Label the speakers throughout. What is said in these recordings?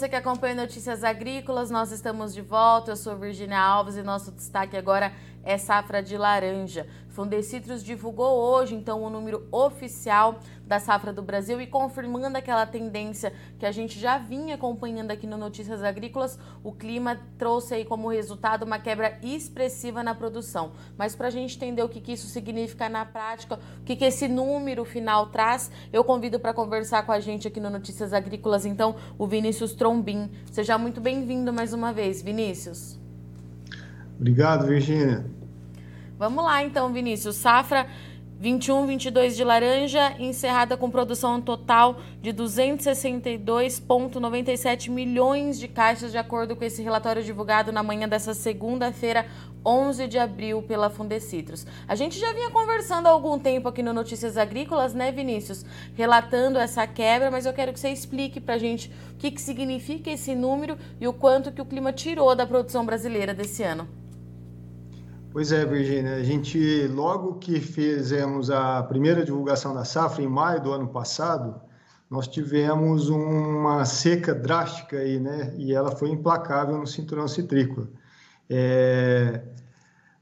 Speaker 1: você que acompanha Notícias Agrícolas, nós estamos de volta. Eu sou Virginia Alves e nosso destaque agora é safra de laranja. Fundecitrus divulgou hoje, então, o número oficial da safra do Brasil e confirmando aquela tendência que a gente já vinha acompanhando aqui no Notícias Agrícolas, o clima trouxe aí como resultado uma quebra expressiva na produção. Mas para a gente entender o que, que, isso significa na prática, o que, que esse número final traz, eu convido para conversar com a gente aqui no Notícias Agrícolas, então, o Vinícius Trombin. Seja muito bem-vindo mais uma vez, Vinícius.
Speaker 2: Obrigado, Virginia.
Speaker 1: Vamos lá então, Vinícius. Safra 21, 22 de laranja, encerrada com produção total de 262,97 milhões de caixas, de acordo com esse relatório divulgado na manhã dessa segunda-feira, 11 de abril, pela Fundecitrus. A gente já vinha conversando há algum tempo aqui no Notícias Agrícolas, né, Vinícius? Relatando essa quebra, mas eu quero que você explique para a gente o que, que significa esse número e o quanto que o clima tirou da produção brasileira desse ano.
Speaker 2: Pois é, Virginia. A gente, logo que fizemos a primeira divulgação da safra, em maio do ano passado, nós tivemos uma seca drástica aí, né? E ela foi implacável no cinturão citrícola. É...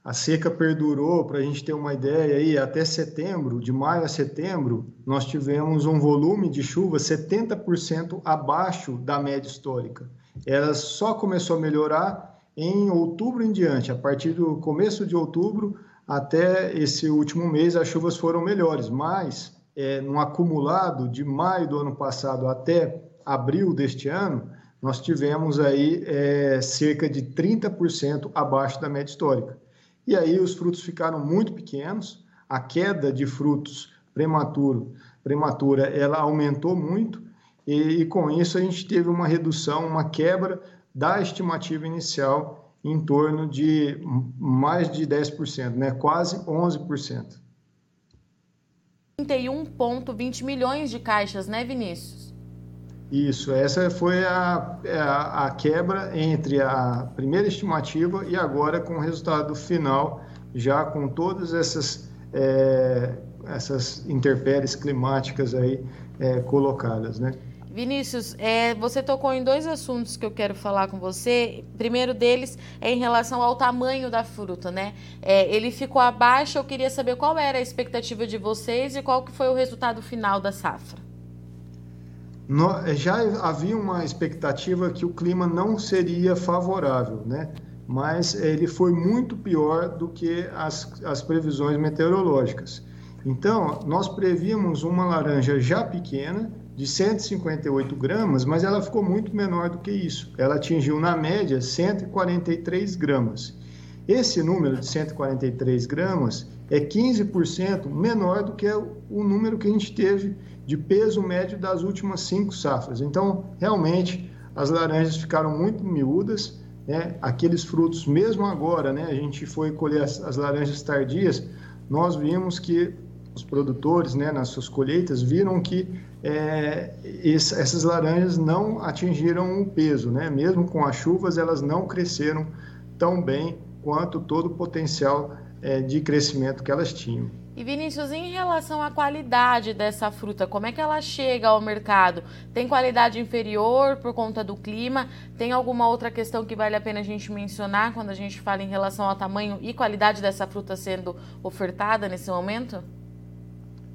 Speaker 2: A seca perdurou, para a gente ter uma ideia, aí, até setembro, de maio a setembro, nós tivemos um volume de chuva 70% abaixo da média histórica. Ela só começou a melhorar em outubro em diante, a partir do começo de outubro até esse último mês, as chuvas foram melhores, mas é, no acumulado de maio do ano passado até abril deste ano, nós tivemos aí é, cerca de 30% abaixo da média histórica. E aí os frutos ficaram muito pequenos, a queda de frutos prematuro, prematura ela aumentou muito, e, e com isso a gente teve uma redução, uma quebra da estimativa inicial em torno de mais de 10%, né? quase 11%.
Speaker 1: 31,20 milhões de caixas, né, Vinícius?
Speaker 2: Isso, essa foi a, a, a, quebra entre a primeira estimativa e agora com o resultado final, já com todas essas, é, essas intempéries climáticas aí é, colocadas, né?
Speaker 1: Vinícius, é, você tocou em dois assuntos que eu quero falar com você. primeiro deles é em relação ao tamanho da fruta, né? É, ele ficou abaixo, eu queria saber qual era a expectativa de vocês e qual que foi o resultado final da safra.
Speaker 2: No, já havia uma expectativa que o clima não seria favorável, né? Mas ele foi muito pior do que as, as previsões meteorológicas. Então, nós prevíamos uma laranja já pequena, de 158 gramas, mas ela ficou muito menor do que isso. Ela atingiu, na média, 143 gramas. Esse número de 143 gramas é 15% menor do que o número que a gente teve de peso médio das últimas cinco safras. Então, realmente, as laranjas ficaram muito miúdas, né? aqueles frutos, mesmo agora, né? a gente foi colher as, as laranjas tardias, nós vimos que os produtores, né, nas suas colheitas, viram que é, essas laranjas não atingiram o peso, né? Mesmo com as chuvas, elas não cresceram tão bem quanto todo o potencial é, de crescimento que elas tinham.
Speaker 1: E Vinícius, em relação à qualidade dessa fruta, como é que ela chega ao mercado? Tem qualidade inferior por conta do clima? Tem alguma outra questão que vale a pena a gente mencionar quando a gente fala em relação ao tamanho e qualidade dessa fruta sendo ofertada nesse momento?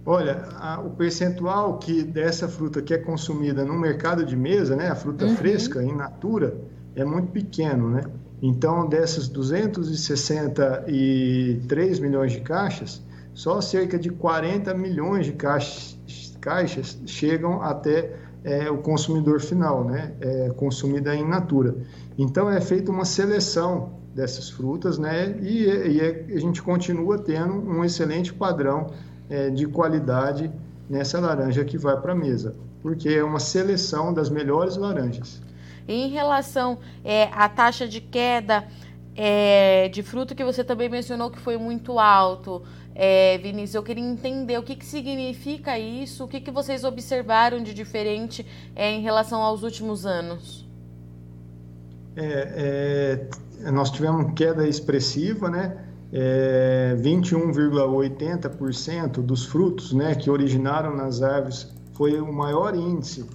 Speaker 2: Olha, a, o percentual que dessa fruta que é consumida no mercado de mesa, né, a fruta uhum. fresca, in natura, é muito pequeno, né? Então, dessas 263 milhões de caixas, só cerca de 40 milhões de caixas, caixas chegam até é, o consumidor final, né? É consumida in natura. Então, é feita uma seleção dessas frutas, né? E, e é, a gente continua tendo um excelente padrão é, de qualidade nessa laranja que vai para a mesa, porque é uma seleção das melhores laranjas.
Speaker 1: Em relação é, à taxa de queda é, de fruto que você também mencionou que foi muito alto, é, Vinícius, eu queria entender o que, que significa isso, o que, que vocês observaram de diferente é, em relação aos últimos anos.
Speaker 2: É, é nós tivemos queda expressiva, né? É, 21,80% dos frutos né, que originaram nas árvores foi o maior índice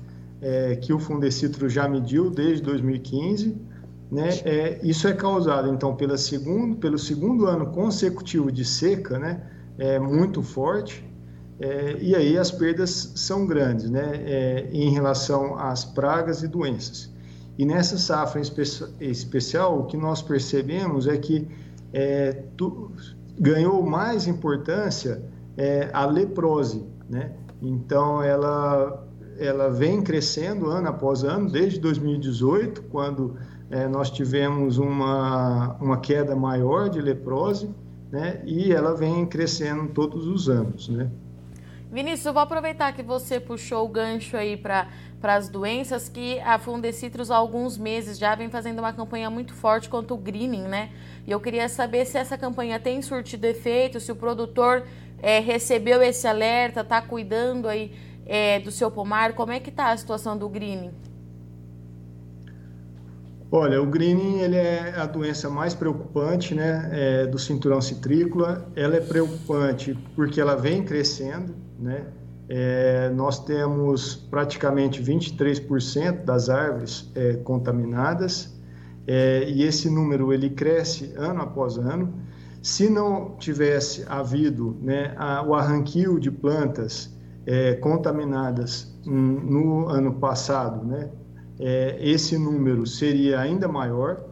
Speaker 2: é, que o Fundecitro já mediu desde 2015. Né? É, isso é causado, então, pela segundo, pelo segundo ano consecutivo de seca, né? é muito forte, é, e aí as perdas são grandes né? É, em relação às pragas e doenças. E nessa safra espe especial, o que nós percebemos é que é, tu, ganhou mais importância é, a leprose, né? Então ela ela vem crescendo ano após ano desde 2018, quando é, nós tivemos uma uma queda maior de leprose, né? E ela vem crescendo todos os anos, né?
Speaker 1: Vinícius, eu vou aproveitar que você puxou o gancho aí para as doenças, que a Fundecitrus há alguns meses já vem fazendo uma campanha muito forte contra o greening, né? E eu queria saber se essa campanha tem surtido efeito, se o produtor é, recebeu esse alerta, está cuidando aí é, do seu pomar, como é que está a situação do greening?
Speaker 2: Olha, o greening ele é a doença mais preocupante né, é, do cinturão citrícola. Ela é preocupante porque ela vem crescendo, né? É, nós temos praticamente 23% das árvores é, contaminadas é, e esse número ele cresce ano após ano. Se não tivesse havido né, a, o arranquio de plantas é, contaminadas no ano passado, né, é, esse número seria ainda maior,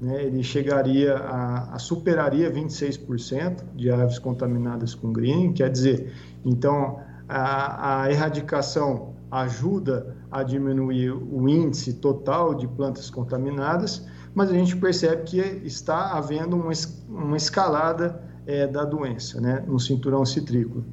Speaker 2: né, ele chegaria a, a superaria 26% de árvores contaminadas com green, quer dizer, então, a, a erradicação ajuda a diminuir o índice total de plantas contaminadas, mas a gente percebe que está havendo uma, uma escalada é, da doença né, no cinturão citrícola.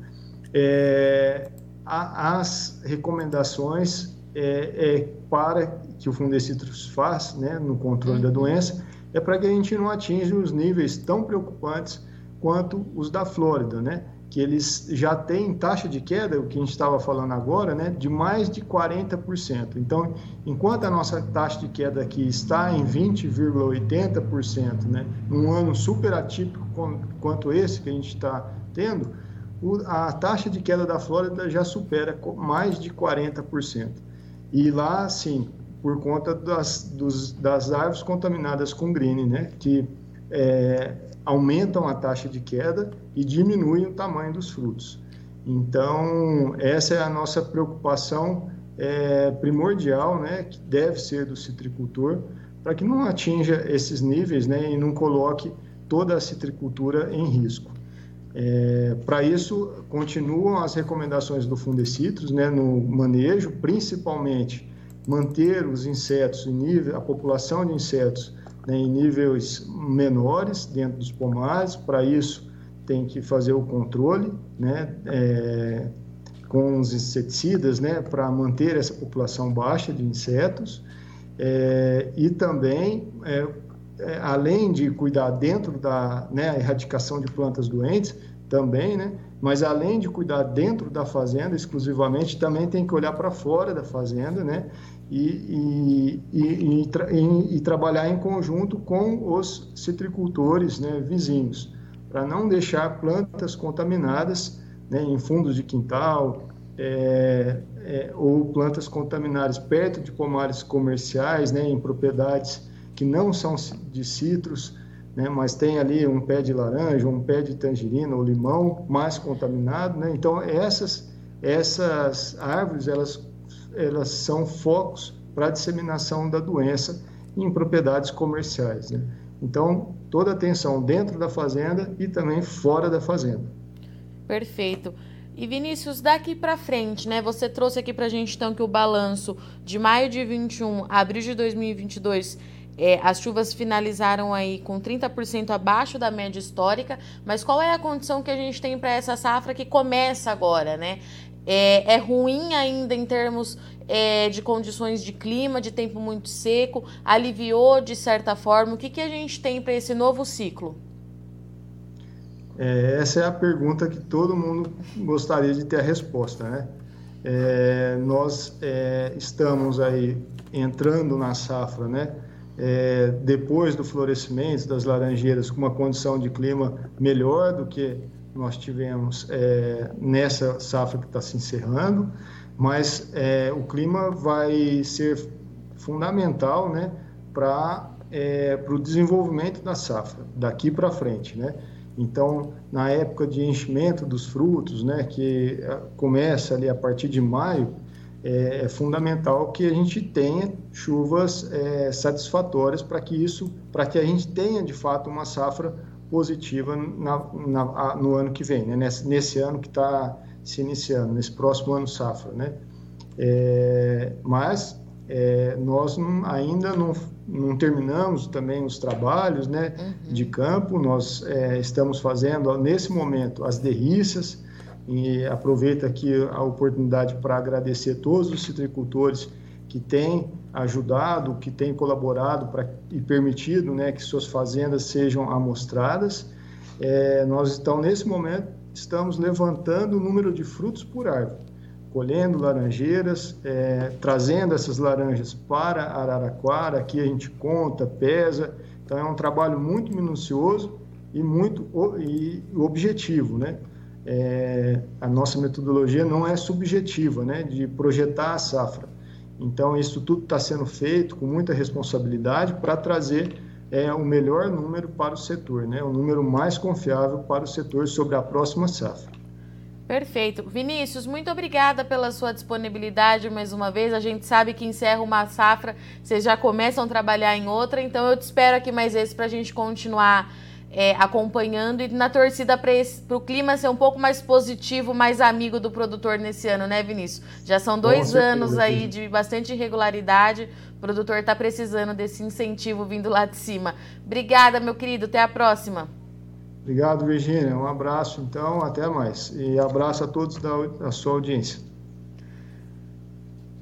Speaker 2: É, a, as recomendações é, é, para que o Fundecitrus faz né, no controle uhum. da doença é para que a gente não atinja os níveis tão preocupantes quanto os da Flórida, né? Que eles já têm taxa de queda, o que a gente estava falando agora, né, de mais de 40%. Então, enquanto a nossa taxa de queda aqui está em 20,80%, né, num ano super atípico quanto esse que a gente está tendo, a taxa de queda da Flórida já supera mais de 40%. E lá, sim, por conta das, dos, das árvores contaminadas com green, né, que é, aumentam a taxa de queda e diminuem o tamanho dos frutos. Então, essa é a nossa preocupação é, primordial, né, que deve ser do citricultor, para que não atinja esses níveis né, e não coloque toda a citricultura em risco. É, para isso, continuam as recomendações do Fundecitrus né, no manejo, principalmente manter os insetos nível, a população de insetos né, em níveis menores dentro dos pomares. Para isso, tem que fazer o controle né, é, com os inseticidas né, para manter essa população baixa de insetos. É, e também, é, é além de cuidar dentro da né, erradicação de plantas doentes, também, né, mas além de cuidar dentro da fazenda exclusivamente, também tem que olhar para fora da fazenda, né, e, e, e, e, trabalhar em conjunto com os citricultores né, vizinhos, para não deixar plantas contaminadas né, em fundos de quintal é, é, ou plantas contaminadas perto de pomares comerciais, né, em propriedades que não são de citros, né, mas tem ali um pé de laranja, um pé de tangerina ou limão mais contaminado. Né? Então, essas, essas árvores, elas elas são focos para a disseminação da doença em propriedades comerciais. Né? Então, toda atenção dentro da fazenda e também fora da fazenda.
Speaker 1: Perfeito. E Vinícius, daqui para frente, né? Você trouxe aqui para a gente então que o balanço de maio de 21 a abril de 2022 é, as chuvas finalizaram aí com 30% abaixo da média histórica, mas qual é a condição que a gente tem para essa safra que começa agora, né? É, é ruim ainda em termos é, de condições de clima, de tempo muito seco, aliviou de certa forma. O que, que a gente tem para esse novo ciclo?
Speaker 2: É, essa é a pergunta que todo mundo gostaria de ter a resposta, né? É, nós é, estamos aí entrando na safra, né? É, depois do florescimento das laranjeiras com uma condição de clima melhor do que nós tivemos é, nessa safra que está se encerrando, mas é, o clima vai ser fundamental né, para é, o desenvolvimento da safra, daqui para frente. Né? Então, na época de enchimento dos frutos, né, que é, começa ali a partir de maio, é, é fundamental que a gente tenha chuvas é, satisfatórias para que isso, para que a gente tenha de fato uma safra positiva na, na, no ano que vem, né? nesse, nesse ano que está se iniciando, nesse próximo ano safra, né? É, mas é, nós não, ainda não, não, terminamos também os trabalhos né, uhum. de campo, nós é, estamos fazendo nesse momento as derrícias, e aproveito aqui a oportunidade para agradecer todos os citricultores que têm ajudado, que têm colaborado pra, e permitido né, que suas fazendas sejam amostradas. É, nós estamos, nesse momento, estamos levantando o número de frutos por árvore, colhendo laranjeiras, é, trazendo essas laranjas para Araraquara, aqui a gente conta, pesa, então é um trabalho muito minucioso e muito e objetivo, né? É, a nossa metodologia não é subjetiva, né, de projetar a safra. Então, isso tudo está sendo feito com muita responsabilidade para trazer é, o melhor número para o setor, né, o número mais confiável para o setor sobre a próxima safra.
Speaker 1: Perfeito. Vinícius, muito obrigada pela sua disponibilidade mais uma vez. A gente sabe que encerra uma safra, vocês já começam a trabalhar em outra, então eu te espero aqui mais vezes para a gente continuar é, acompanhando e na torcida para o clima ser um pouco mais positivo, mais amigo do produtor nesse ano, né, Vinícius? Já são dois anos aí de bastante irregularidade. O produtor está precisando desse incentivo vindo lá de cima. Obrigada, meu querido. Até a próxima.
Speaker 2: Obrigado, Virginia. Um abraço, então. Até mais. E abraço a todos da, da sua audiência.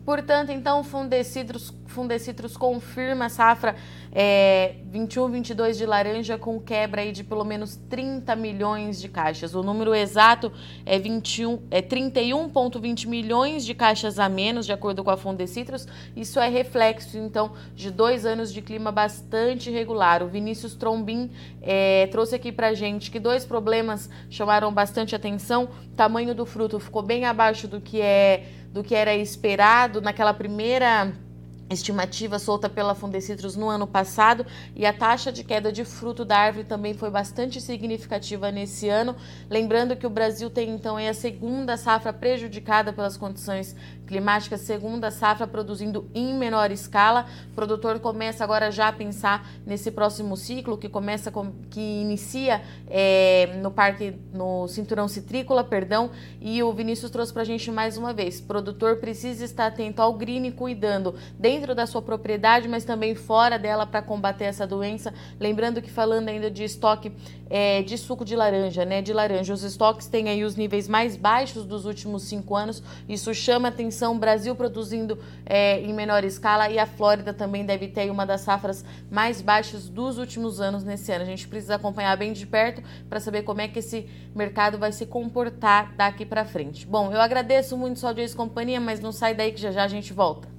Speaker 1: Portanto, então, Fundecitrus, Fundecitrus confirma a safra é, 21, 22 de laranja com quebra aí de pelo menos 30 milhões de caixas. O número exato é, 21, é 31,20 milhões de caixas a menos, de acordo com a Fundecitrus. Isso é reflexo, então, de dois anos de clima bastante regular. O Vinícius Trombin é, trouxe aqui pra gente que dois problemas chamaram bastante atenção. O tamanho do fruto ficou bem abaixo do que é do que era esperado naquela primeira estimativa solta pela Fundecitrus no ano passado e a taxa de queda de fruto da árvore também foi bastante significativa nesse ano. Lembrando que o Brasil tem então a segunda safra prejudicada pelas condições climática, segunda safra produzindo em menor escala. O produtor começa agora já a pensar nesse próximo ciclo que começa com, que inicia é, no parque no cinturão citrícola, perdão. E o Vinícius trouxe para a gente mais uma vez: o produtor precisa estar atento ao green, cuidando dentro da sua propriedade, mas também fora dela para combater essa doença. Lembrando que falando ainda de estoque é, de suco de laranja, né? De laranja, os estoques têm aí os níveis mais baixos dos últimos cinco anos. Isso chama atenção atenção, Brasil produzindo é, em menor escala e a Flórida também deve ter uma das safras mais baixas dos últimos anos nesse ano. A gente precisa acompanhar bem de perto para saber como é que esse mercado vai se comportar daqui para frente. Bom, eu agradeço muito sua audiência e companhia, mas não sai daí que já já a gente volta.